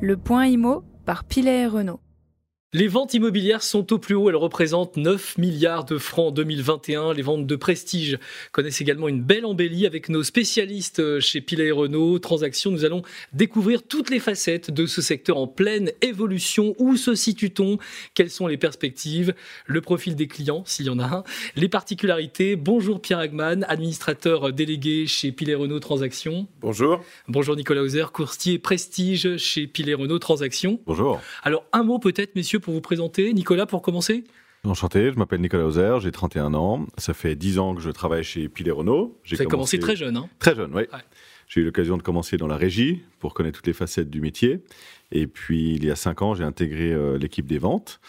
Le point IMO par Pilet et Renault. Les ventes immobilières sont au plus haut, elles représentent 9 milliards de francs en 2021. Les ventes de prestige connaissent également une belle embellie avec nos spécialistes chez Pilet et Renault. Transactions, nous allons découvrir toutes les facettes de ce secteur en pleine évolution. Où se situe-t-on? Quelles sont les perspectives? Le profil des clients, s'il y en a un Les particularités Bonjour Pierre Agman, administrateur délégué chez Pilet Renault Transactions. Bonjour. Bonjour Nicolas Hauser, courtier prestige chez Pilet Renault Transactions. Bonjour. Alors un mot peut-être messieurs pour vous présenter. Nicolas, pour commencer Enchanté, je m'appelle Nicolas Hauser, j'ai 31 ans. Ça fait 10 ans que je travaille chez Pilet Renault. Vous avez commencé... très jeune, hein Très jeune, oui. J'ai eu l'occasion de commencer dans la régie pour connaître toutes les facettes du métier. Et puis, il y a 5 ans, j'ai intégré euh, l'équipe des ventes.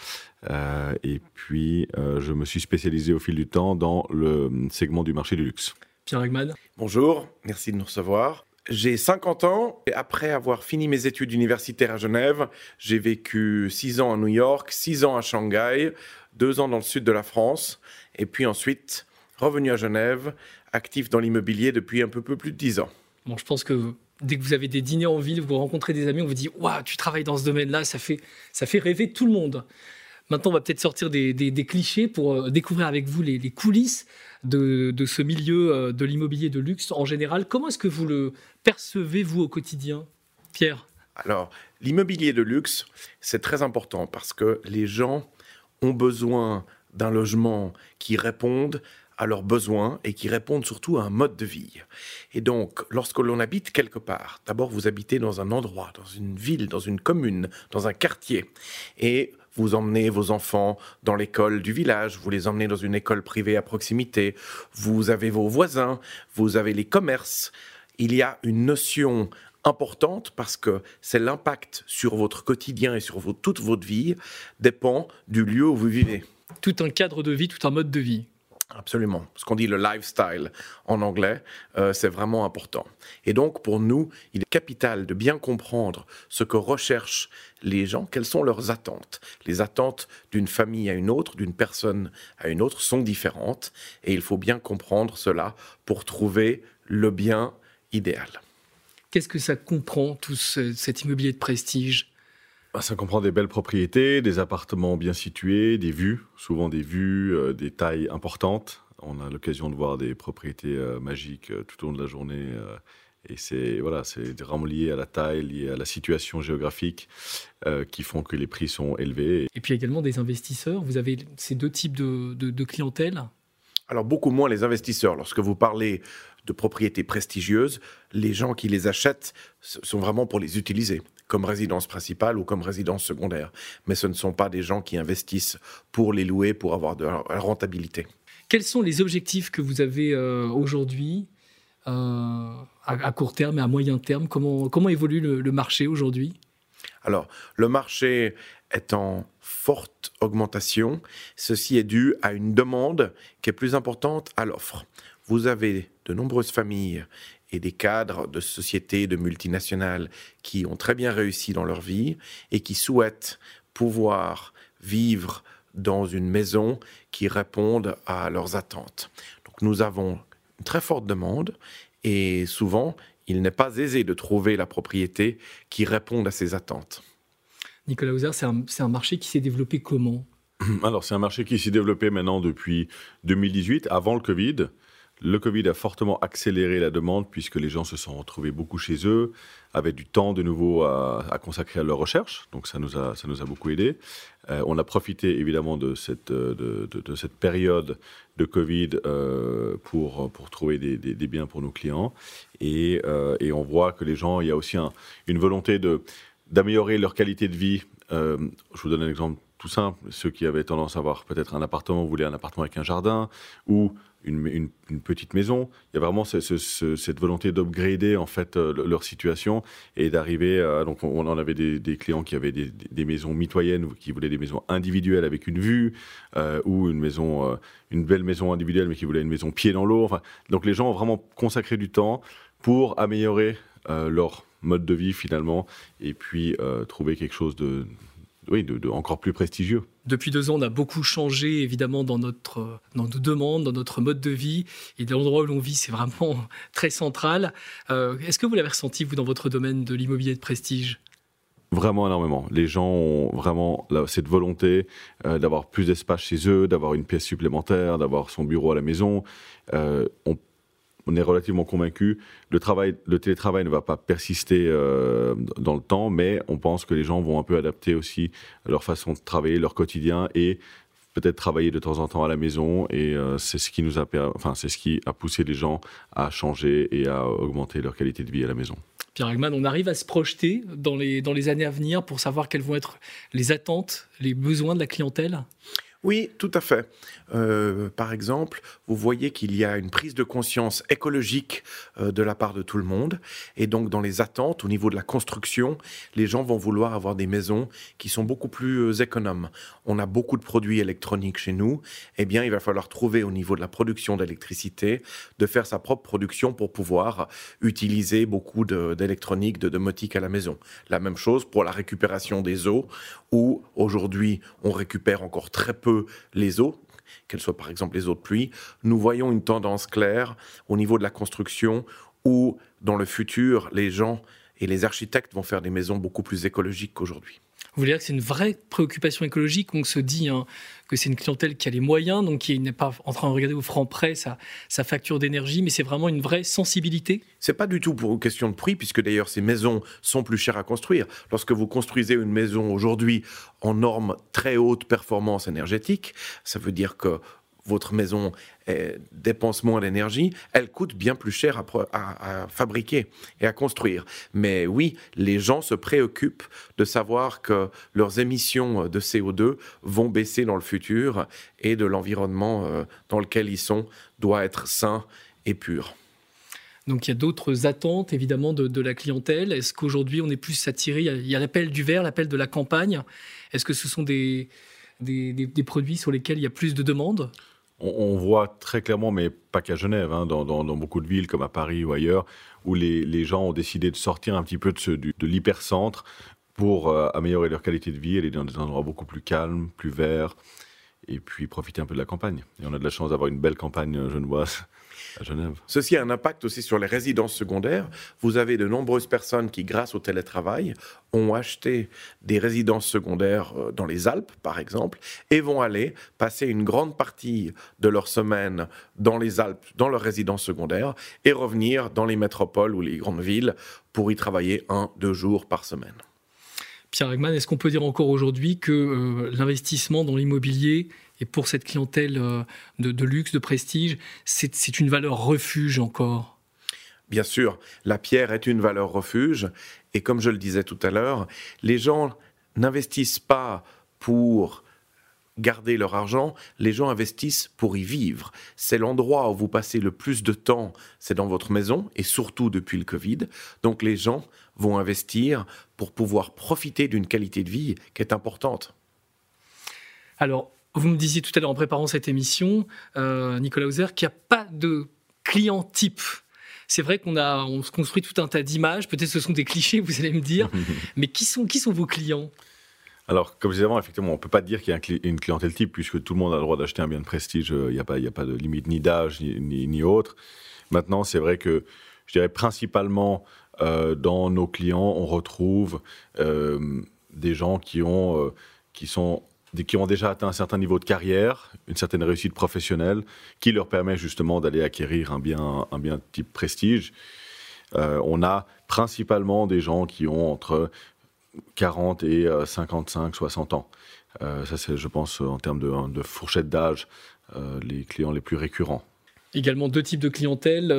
Euh, et puis, euh, je me suis spécialisé au fil du temps dans le segment du marché du luxe. Pierre Hagman. Bonjour, merci de nous recevoir. J'ai 50 ans et après avoir fini mes études universitaires à Genève, j'ai vécu 6 ans à New York, 6 ans à Shanghai, 2 ans dans le sud de la France et puis ensuite revenu à Genève, actif dans l'immobilier depuis un peu, plus de 10 ans. Bon, je pense que dès que vous avez des dîners en ville, vous rencontrez des amis, on vous dit Waouh, tu travailles dans ce domaine-là, ça fait, ça fait rêver tout le monde. Maintenant, on va peut-être sortir des, clichés pour euh, découvrir avec vous les, coulisses de, ce milieu euh, de l'immobilier de luxe en général. Comment est-ce que vous le percevez, vous, au quotidien Pierre? Alors, l'immobilier de luxe, c'est très important parce que les gens ont besoin d'un logement qui réponde à leurs besoins et qui répondent surtout à un mode de vie. Et donc, lorsque l'on habite quelque part, d'abord vous habitez dans un endroit, dans une ville, dans une commune, dans un quartier, et vous emmenez vos enfants dans l'école du village, vous les emmenez dans une école privée à proximité, vous avez vos voisins, vous avez les commerces. Il y a une notion importante parce que c'est l'impact sur votre quotidien et sur toute votre vie dépend du lieu où vous vivez. Tout un cadre de vie, tout un mode de vie. Absolument. Ce qu'on dit le lifestyle en anglais, euh, c'est vraiment important. Et donc, pour nous, il est capital de bien comprendre ce que recherchent les gens, quelles sont leurs attentes. Les attentes d'une famille à une autre, d'une personne à une autre, sont différentes. Et il faut bien comprendre cela pour trouver le bien idéal. Qu'est-ce que ça comprend, tout cet immobilier de prestige? Ça comprend des belles propriétés, des appartements bien situés, des vues, souvent des vues, euh, des tailles importantes. On a l'occasion de voir des propriétés euh, magiques euh, tout au long de la journée. et c'est voilà, c'est vraiment lié à la taille, lié à la situation géographique qui font que les prix sont élevés. Et puis également des investisseurs. Vous avez ces deux types de, de clientèle? Alors beaucoup moins les investisseurs. Lorsque vous parlez de propriétés prestigieuses, les gens qui les achètent sont vraiment pour les utiliser comme résidence principale ou comme résidence secondaire. Mais ce ne sont pas des gens qui investissent pour les louer, pour avoir de la rentabilité. Quels sont les objectifs que vous avez euh, aujourd'hui euh, à, court terme et à moyen terme? Comment, comment évolue le, marché aujourd'hui? Alors, le marché est en forte augmentation. Ceci est dû à une demande qui est plus importante à l'offre. Vous avez de nombreuses familles et des cadres de sociétés, de multinationales qui ont très bien réussi dans leur vie et qui souhaitent pouvoir vivre dans une maison qui réponde à leurs attentes. Donc nous avons une très forte demande et souvent il n'est pas aisé de trouver la propriété qui réponde à ces attentes. Nicolas Hauser, c'est un, un marché qui s'est développé comment? Alors, c'est un marché qui s'est développé maintenant depuis 2018, avant le Covid. Le Covid a fortement accéléré la demande puisque les gens se sont retrouvés beaucoup chez eux, avaient du temps de nouveau à, consacrer à leur recherche. Donc ça nous a, ça nous a beaucoup aidé. Euh, on a profité évidemment de cette, de, de, cette période de Covid euh, pour, pour trouver des, des, biens pour nos clients. Et, euh, et, on voit que les gens, il y a aussi une volonté d'améliorer leur qualité de vie. je vous donne un exemple tout simple. Ceux qui avaient tendance à avoir peut-être un appartement voulaient un appartement avec un jardin ou une, petite maison. Il y a vraiment cette volonté d'upgrader en fait euh, leur situation et d'arriver. donc on en avait des, clients qui avaient des, maisons mitoyennes, qui voulaient des maisons individuelles avec une vue, euh, ou une maison, euh, une belle maison individuelle, mais qui voulait une maison pied dans l'eau. donc les gens ont vraiment consacré du temps pour améliorer leur mode de vie finalement, et puis trouver quelque chose de oui, de, encore plus prestigieux. Depuis deux ans, on a beaucoup changé, évidemment, dans, notre, dans nos demandes, dans notre mode de vie. Et dans l'endroit où l'on vit, c'est vraiment très central. Euh, est-ce que vous l'avez ressenti, vous, dans votre domaine de l'immobilier de prestige? Vraiment énormément. Les gens ont vraiment cette volonté euh, d'avoir plus d'espace chez eux, d'avoir une pièce supplémentaire, d'avoir son bureau à la maison. Euh, on on est relativement convaincu. Le travail, le télétravail ne va pas persister euh, dans le temps, mais on pense que les gens vont un peu adapter aussi leur façon de travailler, leur quotidien et peut-être travailler de temps en temps à la maison. Et euh, c'est ce qui nous a, enfin, c'est ce qui a poussé les gens à changer et à augmenter leur qualité de vie à la maison. Pierre Agman, on arrive à se projeter dans les, dans les années à venir pour savoir quelles vont être les attentes, les besoins de la clientèle? Oui, tout à fait. Euh, par exemple, vous voyez qu'il y a une prise de conscience écologique euh, de la part de tout le monde. Et donc, dans les attentes, au niveau de la construction, les gens vont vouloir avoir des maisons qui sont beaucoup plus euh, économes. On a beaucoup de produits électroniques chez nous. Eh bien, il va falloir trouver au niveau de la production d'électricité, de faire sa propre production pour pouvoir utiliser beaucoup d'électronique, de, de domotique à la maison. La même chose pour la récupération des eaux, où aujourd'hui, on récupère encore très peu les eaux, qu'elles soient par exemple les eaux de pluie, nous voyons une tendance claire au niveau de la construction où, dans le futur, les gens et les architectes vont faire des maisons beaucoup plus écologiques qu'aujourd'hui. Vous voulez dire que c'est une vraie préoccupation écologique On se dit hein, que c'est une clientèle qui a les moyens, donc qui n'est pas en train de regarder au franc près sa, facture d'énergie, mais c'est vraiment une vraie sensibilité? C'est pas du tout pour une question de prix, puisque d'ailleurs ces maisons sont plus chères à construire. Lorsque vous construisez une maison aujourd'hui en normes très haute performance énergétique, ça veut dire que votre maison dépense moins d'énergie, elle coûte bien plus cher à, fabriquer et à construire. Mais oui, les gens se préoccupent de savoir que leurs émissions de CO2 vont baisser dans le futur et de l'environnement euh, dans lequel ils sont doit être sain et pur. Donc il y a d'autres attentes évidemment de, la clientèle. Est-ce qu'aujourd'hui on est plus attiré? Il y a, l'appel du verre, l'appel de la campagne. Est-ce que ce sont des, des produits sur lesquels il y a plus de demandes? On, voit très clairement, mais pas qu'à Genève, hein, dans, beaucoup de villes comme à Paris ou ailleurs, où les, gens ont décidé de sortir un petit peu de, de l'hypercentre pour euh, améliorer leur qualité de vie, aller dans des endroits beaucoup plus calmes, plus verts, et puis profiter un peu de la campagne. Et on a de la chance d'avoir une belle campagne genevoise à Genève. Ceci a un impact aussi sur les résidences secondaires. Vous avez de nombreuses personnes qui, grâce au télétravail, ont acheté des résidences secondaires euh, dans les Alpes, par exemple, et vont aller passer une grande partie de leur semaine dans les Alpes, dans leur résidence secondaire, et revenir dans les métropoles ou les grandes villes pour y travailler un, deux jours par semaine. Pierre Egman, est-ce qu'on peut dire encore aujourd'hui que euh, l'investissement dans l'immobilier et pour cette clientèle euh, de, luxe, de prestige, c'est une valeur refuge encore? Bien sûr, la pierre est une valeur refuge. Et comme je le disais tout à l'heure, les gens n'investissent pas pour garder leur argent, les gens investissent pour y vivre. C'est l'endroit où vous passez le plus de temps, c'est dans votre maison, et surtout depuis le Covid. Donc les gens vont investir pour pouvoir profiter d'une qualité de vie qui est importante. Alors, vous me disiez tout à l'heure en préparant cette émission, euh, Nicolas Hauser, qu'il n'y a pas de client type. C'est vrai qu'on a, on se construit tout un tas d'images. Peut-être ce sont des clichés, vous allez me dire. mais qui sont, qui sont vos clients? Alors, comme je disais avant, effectivement, on ne peut pas dire qu'il y a une clientèle type, puisque tout le monde a le droit d'acheter un bien de prestige. Il n'y a, pas, a pas de limite ni d'âge, ni, autre. Maintenant, c'est vrai que, je dirais principalement, euh, dans nos clients, on retrouve euh, des gens qui ont, euh, qui, sont, qui ont déjà atteint un certain niveau de carrière, une certaine réussite professionnelle, qui leur permet justement d'aller acquérir un bien, un bien type prestige. on a principalement des gens qui ont entre 40 et 55, euh, 60 ans. Euh, ça, c'est, je pense, en termes de, fourchette d'âge, euh, les clients les plus récurrents. Également deux types de clientèle,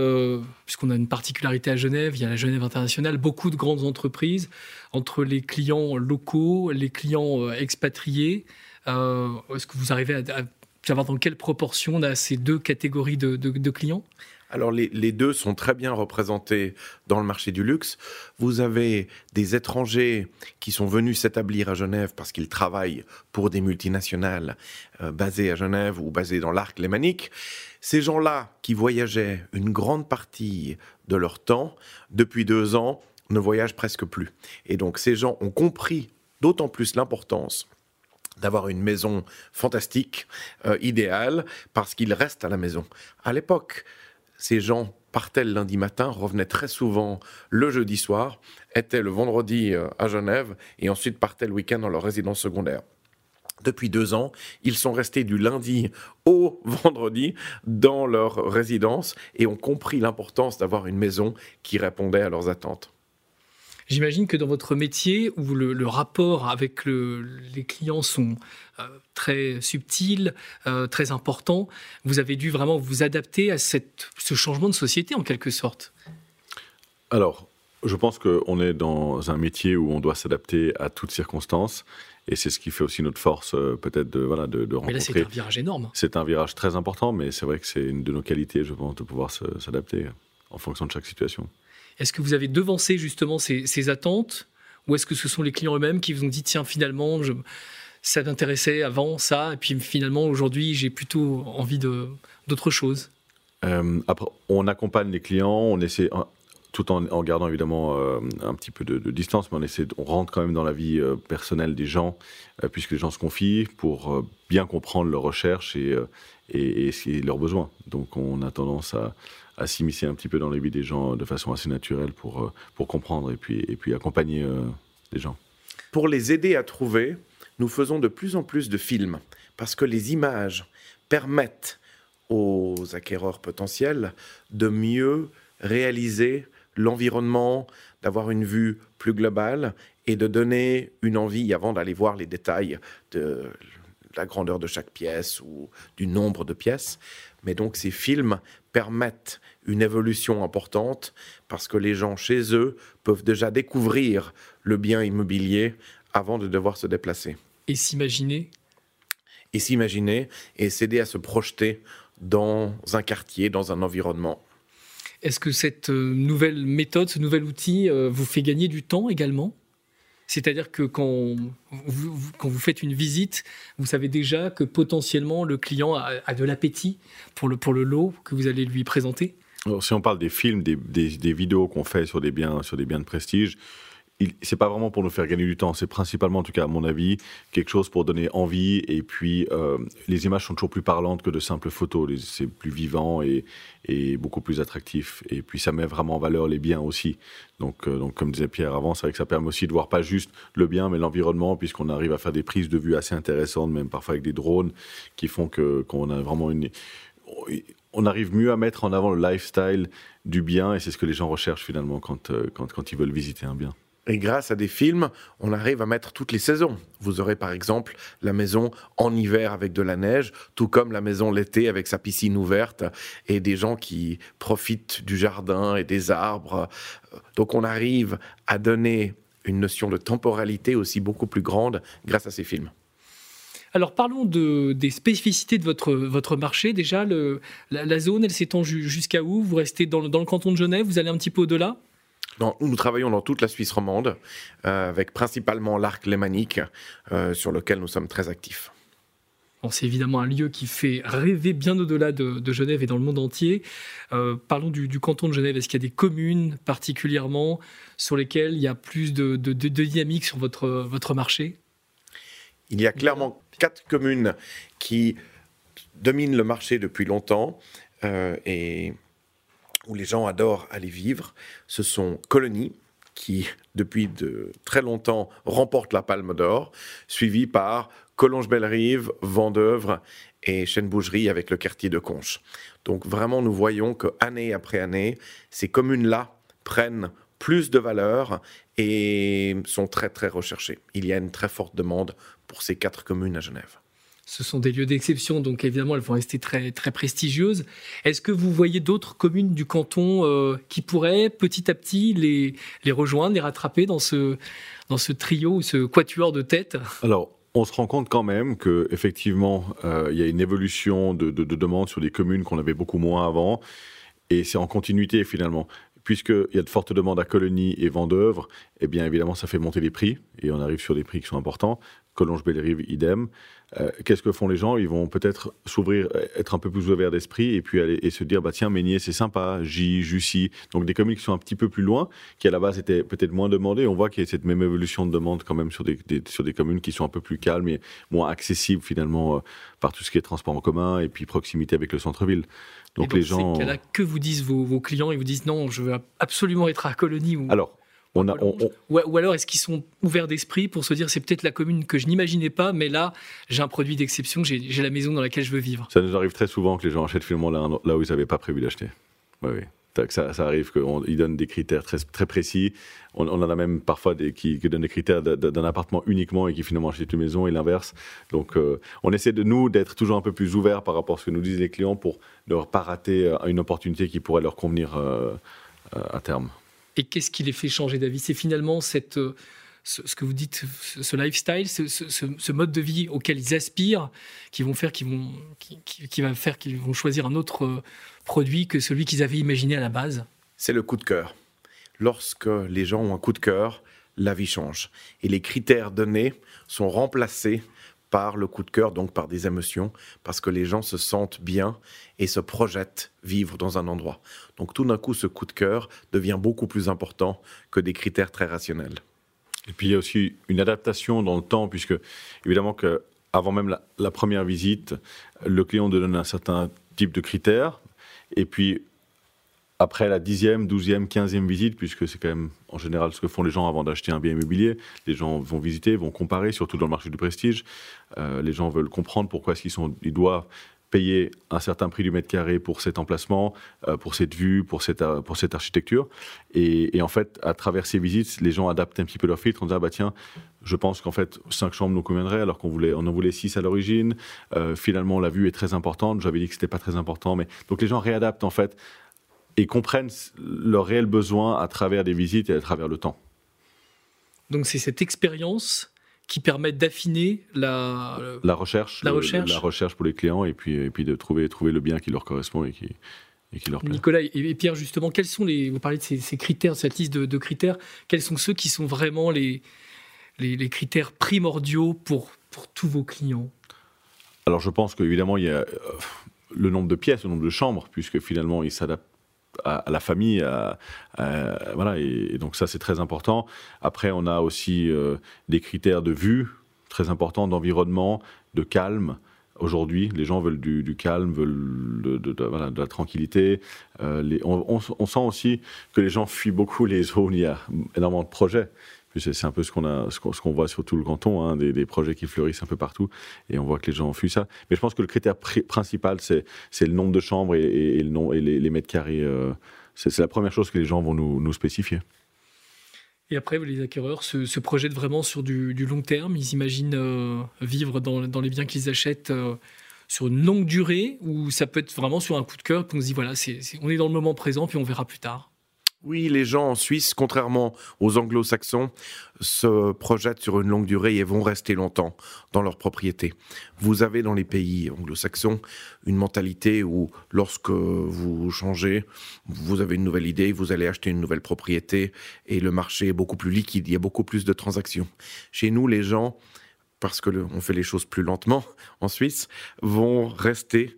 puisqu'on a une particularité à Genève, il y a la Genève internationale, beaucoup de grandes entreprises, entre les clients locaux, les clients expatriés. est-ce que vous arrivez à, savoir dans quelle proportion on a ces deux catégories de clients? Alors les, deux sont très bien représentés dans le marché du luxe. Vous avez des étrangers qui sont venus s'établir à Genève parce qu'ils travaillent pour des multinationales euh, basées à Genève ou basées dans l'arc lémanique. Ces gens-là qui voyageaient une grande partie de leur temps, depuis deux ans, ne voyagent presque plus. Et donc ces gens ont compris d'autant plus l'importance d'avoir une maison fantastique, euh, idéale, parce qu'ils restent à la maison. À l'époque, ces gens partaient le lundi matin, revenaient très souvent le jeudi soir, étaient le vendredi euh, à Genève et ensuite partaient le week-end dans leur résidence secondaire. Depuis deux ans, ils sont restés du lundi au vendredi dans leur résidence et ont compris l'importance d'avoir une maison qui répondait à leurs attentes. J'imagine que dans votre métier, où le, rapport avec les clients sont euh, très subtils, euh, très importants, vous avez dû vraiment vous adapter à cette, ce changement de société en quelque sorte. Alors, je pense qu'on est dans un métier où on doit s'adapter à toutes circonstances. Et c'est ce qui fait aussi notre force, euh, peut-être, de, voilà, de, rencontrer. Mais là, c'est un virage énorme. C'est un virage très important, mais c'est vrai que c'est une de nos qualités, je pense, de pouvoir s'adapter en fonction de chaque situation. Est-ce que vous avez devancé justement ces, attentes? Ou est-ce que ce sont les clients eux-mêmes qui vous ont dit tiens finalement ça m'intéressait avant ça et puis finalement aujourd'hui j'ai plutôt envie d'autre chose? Euh, après, on accompagne les clients, on essaie tout en, gardant évidemment euh, un petit peu de, distance, mais on essaie, on rentre quand même dans la vie euh, personnelle des gens, puisque les gens se confient pour bien comprendre leurs recherches et, leurs besoins. Donc on a tendance à, à s'immiscer un petit peu dans la vie des gens de façon assez naturelle pour, euh, pour comprendre et puis, et puis accompagner euh, les gens. Pour les aider à trouver, nous faisons de plus en plus de films parce que les images permettent aux acquéreurs potentiels de mieux réaliser l'environnement, d'avoir une vue plus globale et de donner une envie avant d'aller voir les détails de la grandeur de chaque pièce ou du nombre de pièces. Mais donc ces films permettent une évolution importante parce que les gens chez eux peuvent déjà découvrir le bien immobilier avant de devoir se déplacer. Et s'imaginer? Et s'imaginer et s'aider à se projeter dans un quartier, dans un environnement. Est-ce que cette euh, nouvelle méthode, ce nouvel outil euh, vous fait gagner du temps également? C'est-à-dire que quand vous, faites une visite, vous savez déjà que potentiellement le client a, de l'appétit pour le, pour le lot que vous allez lui présenter? Alors, Si on parle des films, des, des vidéos qu'on fait sur des, biens, sur des biens de prestige, c'est pas vraiment pour nous faire gagner du temps, c'est principalement, en tout cas à mon avis, quelque chose pour donner envie. Et puis, euh, les images sont toujours plus parlantes que de simples photos. C'est plus vivant et, beaucoup plus attractif. Et puis, ça met vraiment en valeur les biens aussi. Donc, euh, donc comme disait Pierre avant, c'est vrai que ça permet aussi de voir pas juste le bien, mais l'environnement, puisqu'on arrive à faire des prises de vue assez intéressantes, même parfois avec des drones, qui font qu'on a vraiment une on arrive mieux à mettre en avant le lifestyle du bien et c'est ce que les gens recherchent finalement quand, euh, ils veulent visiter un bien. Et grâce à des films, on arrive à mettre toutes les saisons. Vous aurez par exemple la maison en hiver avec de la neige, tout comme la maison l'été avec sa piscine ouverte et des gens qui profitent du jardin et des arbres. Donc on arrive à donner une notion de temporalité aussi beaucoup plus grande grâce à ces films. Alors parlons de, des spécificités de votre, votre marché. Déjà, le, la, zone, elle s'étend jusqu'à où? Vous restez dans, dans le canton de Genève Vous allez un petit peu au-delà? Nous travaillons dans toute la Suisse romande, euh, avec principalement l'arc lémanique, euh, sur lequel nous sommes très actifs. c'est évidemment un lieu qui fait rêver bien au-delà de, Genève et dans le monde entier. Euh, parlons du, canton de Genève. Est-ce qu'il y a des communes particulièrement sur lesquelles il y a plus de, de dynamique sur votre, votre marché? Il y a clairement quatre communes qui dominent le marché depuis longtemps. et où les gens adorent aller vivre, ce sont Colonies, qui depuis de très longtemps remporte la Palme d'Or, suivi par Collonges-Bellerive, Vendœuvre et Chêne-Bougerie avec le quartier de Conches. Donc vraiment, nous voyons que année après année, ces communes-là prennent plus de valeur et sont très très recherchées. Il y a une très forte demande pour ces quatre communes à Genève. Ce sont des lieux d'exception, donc évidemment, elles vont rester très, très prestigieuses. Est-ce que vous voyez d'autres communes du canton euh, qui pourraient petit à petit les, les rejoindre, les rattraper dans ce, dans ce trio ou ce quatuor de tête? Alors, on se rend compte quand même que effectivement, euh, il y a une évolution de, de, de demandes sur des communes qu'on avait beaucoup moins avant, et c'est en continuité finalement puisqu'il y a de fortes demandes à Colonie et Vendœuvre, eh bien évidemment ça fait monter les prix et on arrive sur des prix qui sont importants. Collonges-Bellerive, idem. Euh, qu'est-ce que font les gens? Ils vont peut-être s'ouvrir, être un peu plus ouverts d'esprit et puis aller et se dire bah tiens Meignier c'est sympa, J, Jussy, donc des communes qui sont un petit peu plus loin, qui à la base étaient peut-être moins demandées. On voit qu'il y a cette même évolution de demande quand même sur des, sur des communes qui sont un peu plus calmes et moins accessibles finalement euh, par tout ce qui est transport en commun et puis proximité avec le centre-ville. Donc, les gens. Là, que vous disent vos, vos, clients Ils vous disent non, je veux absolument être à Colonie ou. Alors ou, alors est-ce qu'ils sont ouverts d'esprit pour se dire c'est peut-être la commune que je n'imaginais pas, mais là j'ai un produit d'exception, j'ai la maison dans laquelle je veux vivre. Ça nous arrive très souvent que les gens achètent finalement là, là où ils n'avaient pas prévu d'acheter. Oui, oui. Ça, ça, arrive qu'ils donnent des critères très, très précis. On, en a même parfois des, qui, donnent des critères d'un appartement uniquement et qui finalement achètent une maison et l'inverse. Donc euh, on essaie de nous d'être toujours un peu plus ouverts par rapport à ce que nous disent les clients pour ne pas rater euh, une opportunité qui pourrait leur convenir euh, à terme. Et qu'est-ce qui les fait changer d'avis? C'est finalement cette, euh, ce, que vous dites, ce, lifestyle, ce, mode de vie auquel ils aspirent, qui vont faire qu'ils vont, qui, va faire qu'ils vont choisir un autre euh, produit que celui qu'ils avaient imaginé à la base. C'est le coup de cœur. Lorsque les gens ont un coup de cœur, la vie change. Et les critères donnés sont remplacés par le coup de cœur, donc par des émotions, parce que les gens se sentent bien et se projettent vivre dans un endroit. Donc tout d'un coup, ce coup de cœur devient beaucoup plus important que des critères très rationnels. Et puis il y a aussi une adaptation dans le temps, puisque évidemment que avant même la, première visite, le client donne un certain type de critères, et puis après la dixième, douzième, quinzième visite, puisque c'est quand même en général ce que font les gens avant d'acheter un bien immobilier, les gens vont visiter, vont comparer, surtout dans le marché du prestige. Euh, les gens veulent comprendre pourquoi est-ce qu'ils ils doivent payer un certain prix du mètre carré pour cet emplacement, euh, pour cette vue, pour cette, euh, architecture. Et, en fait, à travers ces visites, les gens adaptent un petit peu leur filtre en disant, ah bah tiens, je pense qu'en fait, cinq chambres nous conviendraient alors qu'on voulait, on en voulait six à l'origine. finalement, la vue est très importante. J'avais dit que c'était pas très important. Mais donc les gens réadaptent en fait et comprennent leurs réels besoins à travers des visites et à travers le temps. Donc c'est cette expérience qui permet d'affiner la, la recherche, la recherche, la recherche pour les clients et puis et puis de trouver trouver le bien qui leur correspond et qui et qui leur plaît. Nicolas et Pierre justement, quels sont les vous parlez de ces, critères, cette liste de, critères, quels sont ceux qui sont vraiment les, les, les critères primordiaux pour pour tous vos clients? Alors je pense qu'évidemment il y a euh, le nombre de pièces, le nombre de chambres, puisque finalement ils s'adaptent à, la famille. voilà, et, donc ça, c'est très important. Après, on a aussi euh, des critères de vue très importants, d'environnement, de calme. Aujourd'hui, les gens veulent du, calme, veulent de, la tranquillité. Euh, les, on, sent aussi que les gens fuient beaucoup les zones où il y a énormément de projets. C'est un peu ce qu'on a, ce qu'on voit sur tout le canton, hein, des, projets qui fleurissent un peu partout, et on voit que les gens fuient ça. Mais je pense que le critère principal, c'est le nombre de chambres et, le et les, mètres carrés. Euh, c'est la première chose que les gens vont nous, spécifier. Et après, les acquéreurs se, projettent vraiment sur du, long terme. Ils imaginent euh, vivre dans, les biens qu'ils achètent euh, sur une longue durée, ou ça peut être vraiment sur un coup de cœur, qu'on se dit voilà, on est dans le moment présent, puis on verra plus tard. Oui, les gens en Suisse, contrairement aux anglo-saxons, se projettent sur une longue durée et vont rester longtemps dans leur propriété. Vous avez dans les pays anglo-saxons une mentalité où lorsque vous changez, vous avez une nouvelle idée, vous allez acheter une nouvelle propriété et le marché est beaucoup plus liquide, il y a beaucoup plus de transactions. Chez nous, les gens, parce que on fait les choses plus lentement en Suisse, vont rester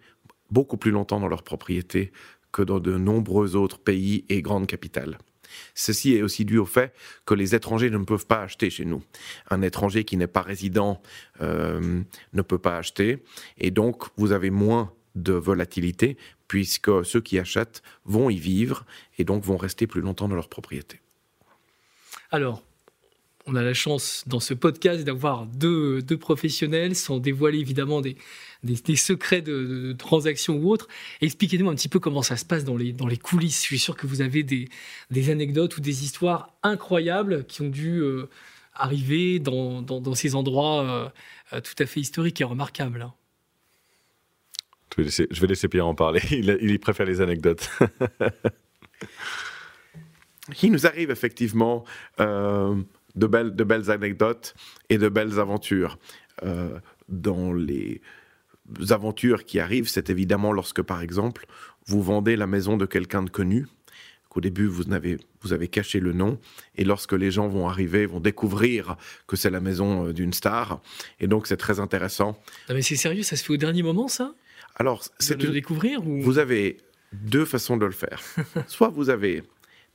beaucoup plus longtemps dans leur propriété que dans de nombreux autres pays et grandes capitales. Ceci est aussi dû au fait que les étrangers ne peuvent pas acheter chez nous. Un étranger qui n'est pas résident euh, ne peut pas acheter, et donc vous avez moins de volatilité, puisque ceux qui achètent vont y vivre, et donc vont rester plus longtemps dans leur propriété. Alors, on a la chance dans ce podcast d'avoir deux, professionnels, sans dévoiler évidemment des, secrets de, transactions ou autres. Expliquez-nous un petit peu comment ça se passe dans les, coulisses. Je suis sûr que vous avez des, anecdotes ou des histoires incroyables qui ont dû euh, arriver dans, ces endroits euh, euh, tout à fait historiques et remarquables. Hein. Je vais laisser, Pierre en parler. Il, il préfère les anecdotes. il nous arrive effectivement de belles, de belles anecdotes et de belles aventures. Euh, dans les aventures qui arrivent, c'est évidemment lorsque, par exemple, vous vendez la maison de quelqu'un de connu, qu'au début, vous avez, vous avez caché le nom. Et lorsque les gens vont arriver, vont découvrir que c'est la maison euh, d'une star. Et donc, c'est très intéressant. Non, mais c'est sérieux, ça se fait au dernier moment, ça? Alors, De c'est une- découvrir ou... vous avez deux façons de le faire. Soit vous avez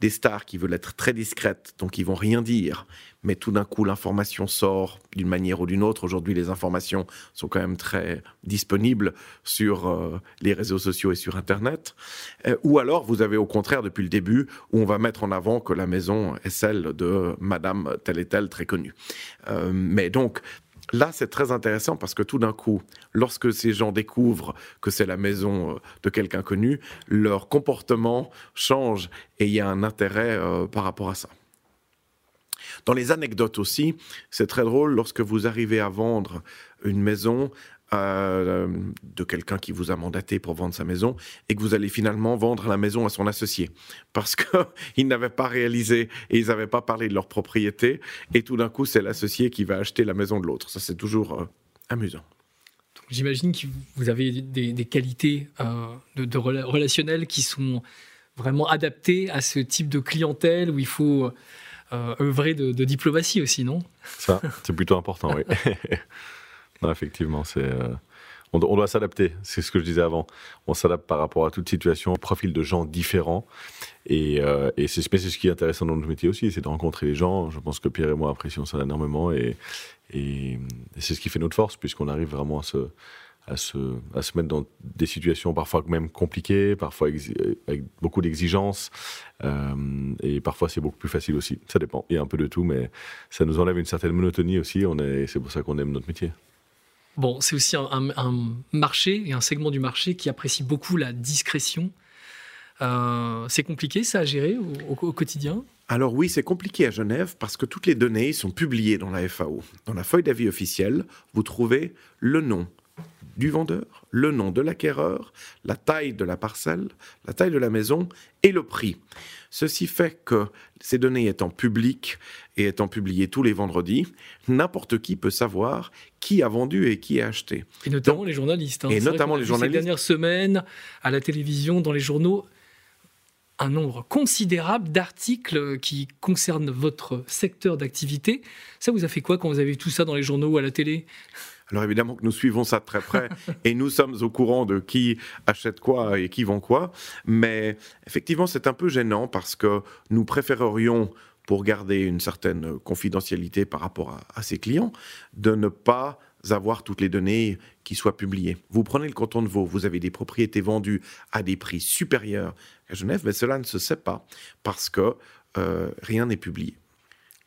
des stars qui veulent être très discrètes, donc ils vont rien dire, mais tout d'un coup l'information sort d'une manière ou d'une autre. Aujourd'hui, les informations sont quand même très disponibles sur euh, les réseaux sociaux et sur Internet. Euh, ou alors vous avez au contraire depuis le début où on va mettre en avant que la maison est celle de Madame telle et telle très connue. Euh, mais donc Là, c'est très intéressant parce que tout d'un coup, lorsque ces gens découvrent que c'est la maison euh, de quelqu'un connu, leur comportement change et il y a un intérêt euh, par rapport à ça. Dans les anecdotes aussi, c'est très drôle lorsque vous arrivez à vendre une maison euh, de quelqu'un qui vous a mandaté pour vendre sa maison et que vous allez finalement vendre la maison à son associé parce qu'ils n'avaient pas réalisé et ils n'avaient pas parlé de leur propriété et tout d'un coup c'est l'associé qui va acheter la maison de l'autre. Ça c'est toujours euh, amusant. Donc, J'imagine que vous avez des, des qualités euh, de, de rela- relationnelles qui sont vraiment adaptées à ce type de clientèle où il faut euh, œuvrer de, de diplomatie aussi, non? Ça, c'est plutôt important, oui. non, effectivement, euh, on, do- on doit s'adapter, c'est ce que je disais avant. On s'adapte par rapport à toute situation, profil de gens différents. Et, euh, c'est ce qui est intéressant dans notre métier aussi, c'est de rencontrer les gens. Je pense que Pierre et moi apprécions ça énormément. Et, et, c'est ce qui fait notre force, puisqu'on arrive vraiment à se, mettre dans des situations parfois même compliquées, parfois exi- avec beaucoup d'exigences. Euh, et parfois, c'est beaucoup plus facile aussi. Ça dépend. Il y a un peu de tout, mais ça nous enlève une certaine monotonie aussi. C'est pour ça qu'on aime notre métier. Bon, c'est aussi un, marché et un segment du marché qui apprécie beaucoup la discrétion. Euh, c'est compliqué ça à gérer au quotidien? Alors oui, c'est compliqué à Genève parce que toutes les données sont publiées dans la FAO. Dans la feuille d'avis officielle, vous trouvez le nom du vendeur, le nom de l'acquéreur, la taille de la parcelle, la taille de la maison et le prix. Ceci fait que ces données étant publiques et étant publiées tous les vendredis, n'importe qui peut savoir qui a vendu et qui a acheté. Et notamment les journalistes. hein. Et notamment les journalistes. Ces dernières semaines, à la télévision, dans les journaux, un nombre considérable d'articles qui concernent votre secteur d'activité. Ça vous a fait quoi quand vous avez vu tout ça dans les journaux ou à la télé? Alors évidemment que nous suivons ça de très près et nous sommes au courant de qui achète quoi et qui vend quoi. Mais effectivement, c'est un peu gênant parce que nous préférerions, pour garder une certaine confidentialité par rapport à, à ces clients, de ne pas avoir toutes les données qui soient publiées. Vous prenez le canton de Vaud, vous avez des propriétés vendues à des prix supérieurs à Genève, mais cela ne se sait pas parce que euh, rien n'est publié.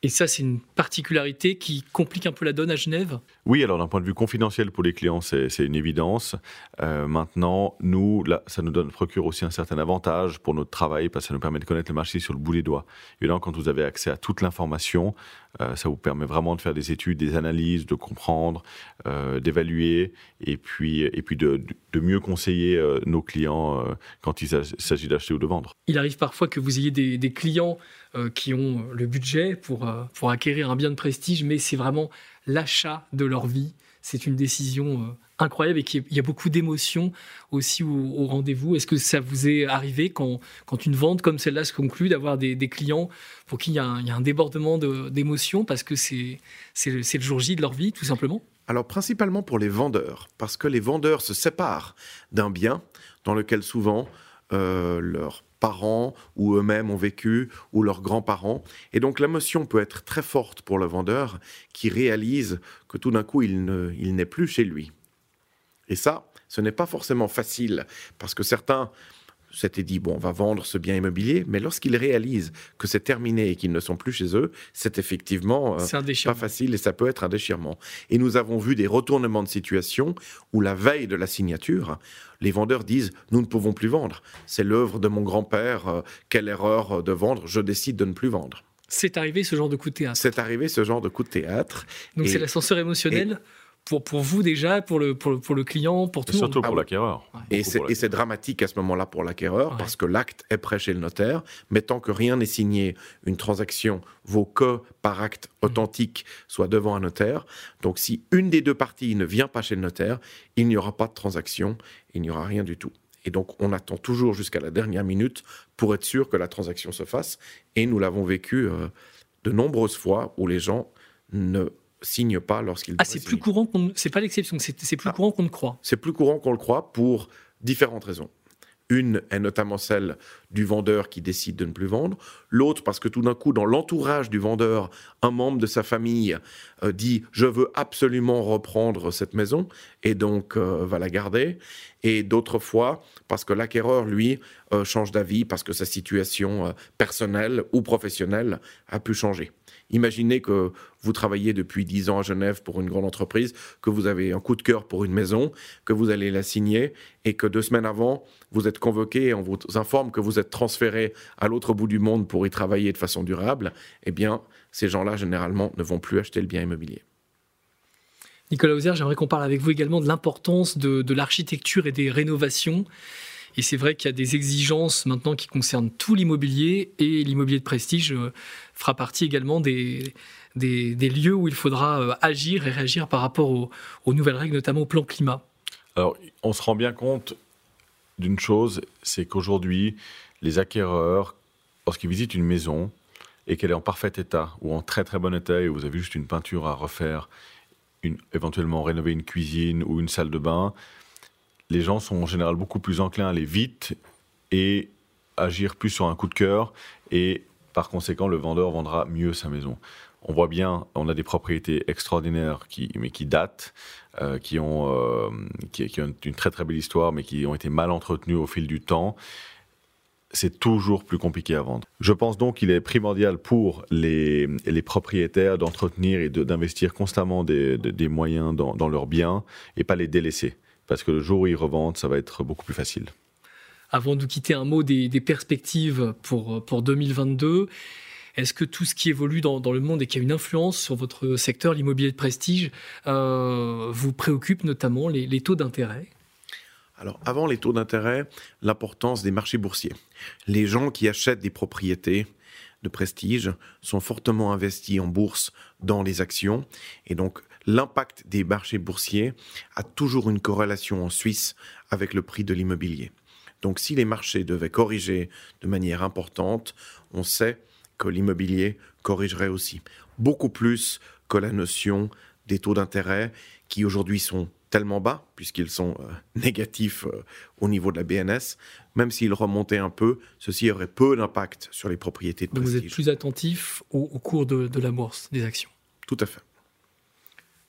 Et ça, c'est une particularité qui complique un peu la donne à Genève. Oui, alors d'un point de vue confidentiel pour les clients, c'est une évidence. Euh, maintenant, nous, ça nous procure aussi un certain avantage pour notre travail parce que ça nous permet de connaître le marché sur le bout des doigts. Évidemment, quand vous avez accès à toute l'information, ça vous permet vraiment de faire des études, des analyses, de comprendre, euh, d'évaluer et puis, et puis de, mieux conseiller euh, nos clients euh, quand il s'ag- s'agit d'acheter ou de vendre. Il arrive parfois que vous ayez des, des clients euh, qui ont le budget pour, euh, pour acquérir un bien de prestige, mais c'est vraiment l'achat de leur vie. C'est une décision euh, incroyable et qui- il y a beaucoup d'émotions aussi au, rendez-vous. Est-ce que ça vous est arrivé quand, quand une vente comme celle-là se conclut, d'avoir des, clients pour qui il y a un, débordement de- d'émotions parce que c'est le, le jour J de leur vie, tout simplement? Alors principalement pour les vendeurs, parce que les vendeurs se séparent d'un bien dans lequel souvent euh, leurs parents ou eux-mêmes ont vécu, ou leurs grands-parents. Et donc l'émotion peut être très forte pour le vendeur qui réalise que tout d'un coup il il n'est plus chez lui. Et ça, ce n'est pas forcément facile, parce que certains s'étaient dit, bon, on va vendre ce bien immobilier, mais lorsqu'ils réalisent que c'est terminé et qu'ils ne sont plus chez eux, c'est effectivement... euh, pas facile et ça peut être un déchirement. Et nous avons vu des retournements de situation où la veille de la signature, les vendeurs disent nous ne pouvons plus vendre. C'est l'œuvre de mon grand-père. euh, quelle erreur de vendre. Je décide de ne plus vendre. C'est arrivé ce genre de coup de théâtre. C'est arrivé ce genre de coup de théâtre. Donc c'est l'ascenseur émotionnel pour, pour vous déjà, pour le, pour le, pour le client, pour tout le monde. Surtout Ah pour oui. l'acquéreur. Et c'est, et dramatique à ce moment-là pour l'acquéreur Ouais. parce que l'acte est prêt chez le notaire, mais tant que rien n'est signé, une transaction vaut que par acte authentique soit devant un notaire. Donc si une des deux parties ne vient pas chez le notaire, il n'y aura pas de transaction, il n'y aura rien du tout. Et donc, on attend toujours jusqu'à la dernière minute pour être sûr que la transaction se fasse. Et nous l'avons vécu euh, de nombreuses fois où les gens ne signent pas lorsqu'ils Ah, c'est plus courant qu'on. C'est pas l'exception, c'est plus Ah. courant qu'on ne croit. C'est plus courant qu'on le croit pour différentes raisons. Une est notamment celle du vendeur qui décide de ne plus vendre. L'autre parce que tout d'un coup, dans l'entourage du vendeur, un membre de sa famille euh, dit je veux absolument reprendre cette maison et donc euh, va la garder. Et d'autres fois parce que l'acquéreur lui euh, change d'avis parce que sa situation personnelle ou professionnelle a pu changer. Imaginez que vous travaillez depuis 10 ans à Genève pour une grande entreprise, que vous avez un coup de cœur pour une maison, que vous allez la signer et que deux semaines avant, vous êtes convoqué et on vous informe que vous êtes transféré à l'autre bout du monde pour y travailler de façon durable. Eh bien, ces gens-là, généralement, ne vont plus acheter le bien immobilier. Nicolas Auzer, j'aimerais qu'on parle avec vous également de l'importance de l'architecture et des rénovations. Et c'est vrai qu'il y a des exigences maintenant qui concernent tout l'immobilier et l'immobilier de prestige euh, fera partie également des, des, lieux où il faudra euh, agir et réagir par rapport aux, aux nouvelles règles, notamment au plan climat. Alors, on se rend bien compte d'une chose, c'est qu'aujourd'hui, les acquéreurs, lorsqu'ils visitent une maison et qu'elle est en parfait état ou en très très bon état et vous avez juste une peinture à refaire, une, éventuellement rénover une cuisine ou une salle de bain, les gens sont en général beaucoup plus enclins à aller vite et agir plus sur un coup de cœur et par conséquent, le vendeur vendra mieux sa maison. On voit bien, on a des propriétés extraordinaires qui, mais qui datent, euh, qui, ont, euh, qui, ont une très très belle histoire, mais qui ont été mal entretenues au fil du temps. C'est toujours plus compliqué à vendre. Je pense donc qu'il est primordial pour les, les propriétaires d'entretenir et d'investir constamment des, des- des moyens dans, dans leurs biens et pas les délaisser. Parce que le jour où ils revendent, ça va être beaucoup plus facile. Avant de quitter un mot des, des perspectives pour, pour 2022, est-ce que tout ce qui évolue dans, dans le monde et qui a une influence sur votre secteur, l'immobilier de prestige, euh, vous préoccupe notamment les, les taux d'intérêt? Alors, avant les taux d'intérêt, l'importance des marchés boursiers. Les gens qui achètent des propriétés de prestige sont fortement investis en bourse dans les actions. Et donc, l'impact des marchés boursiers a toujours une corrélation en Suisse avec le prix de l'immobilier. Donc, si les marchés devaient corriger de manière importante, on sait que l'immobilier corrigerait aussi. Beaucoup plus que la notion des taux d'intérêt qui aujourd'hui sont tellement bas, puisqu'ils sont euh, négatifs euh, au niveau de la BNS, même s'ils remontaient un peu, ceci aurait peu d'impact sur les propriétés de Donc vous êtes plus attentif au, au cours de, de la bourse des actions? Tout à fait.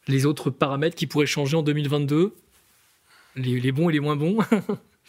Les autres paramètres qui pourraient changer en 2022 les, les bons et les moins bons?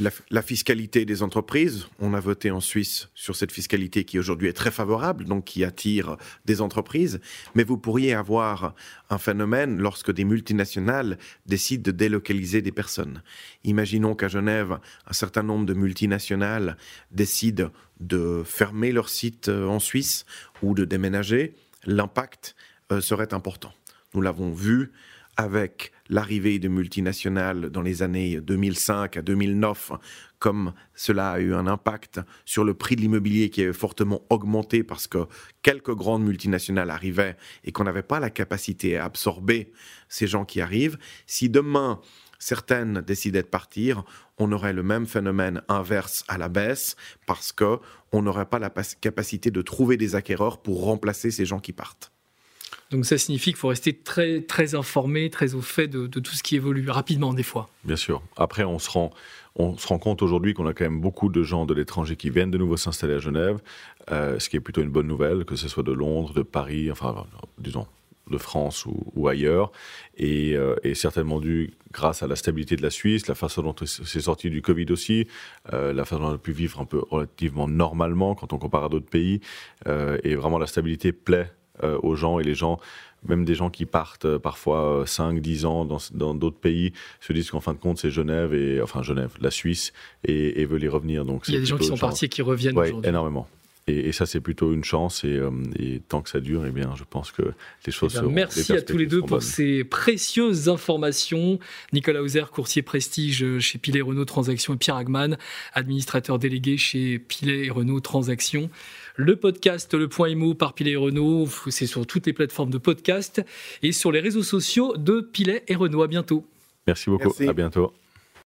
La, la fiscalité des entreprises, on a voté en Suisse sur cette fiscalité qui aujourd'hui est très favorable, donc qui attire des entreprises, mais vous pourriez avoir un phénomène lorsque des multinationales décident de délocaliser des personnes. Imaginons qu'à Genève, un certain nombre de multinationales décident de fermer leur site euh, en Suisse ou de déménager, l'impact euh, serait important. Nous l'avons vu avec l'arrivée de multinationales dans les années 2005 à 2009, comme cela a eu un impact sur le prix de l'immobilier qui a fortement augmenté parce que quelques grandes multinationales arrivaient et qu'on n'avait pas la capacité à absorber ces gens qui arrivent. Si demain, certaines décidaient de partir, on aurait le même phénomène inverse à la baisse parce que on n'aurait pas la capacité de trouver des acquéreurs pour remplacer ces gens qui partent. Donc ça signifie qu'il faut rester très, très informé, très au fait de, tout ce qui évolue rapidement des fois. Bien sûr. Après, on se rend, on se rend compte aujourd'hui qu'on a quand même beaucoup de gens de l'étranger qui viennent de nouveau s'installer à Genève, euh, ce qui est plutôt une bonne nouvelle, que ce soit de Londres, de Paris, enfin, euh, disons, de France ou, ailleurs, et, euh, certainement dû grâce à la stabilité de la Suisse, la façon dont c'est sorti du Covid aussi, euh, la façon dont on a pu vivre un peu relativement normalement quand on compare à d'autres pays, et vraiment la stabilité plaît euh, aux gens et les gens, même des gens qui partent euh, parfois 5, 10 ans dans dans d'autres pays, se disent qu'en fin de compte c'est Genève et enfin Genève, la Suisse et, et veulent y revenir. Donc Il y a des gens qui sont partis et qui reviennent Ouais, aujourd'hui. énormément. Et, et ça c'est plutôt une chance et, euh, et tant que ça dure, eh bien je pense que les choses Eh ben, seront. merci à tous les deux pour bonnes. ces précieuses informations. Nicolas Hauser, courtier prestige chez Pilet Renault Transactions, et Pierre Hagman, administrateur délégué chez Pilet Renault Transactions. Le podcast Le Point Imo par Pilet et Renault, c'est sur toutes les plateformes de podcast et sur les réseaux sociaux de Pilet et Renault. À bientôt. Merci beaucoup. Merci. À bientôt.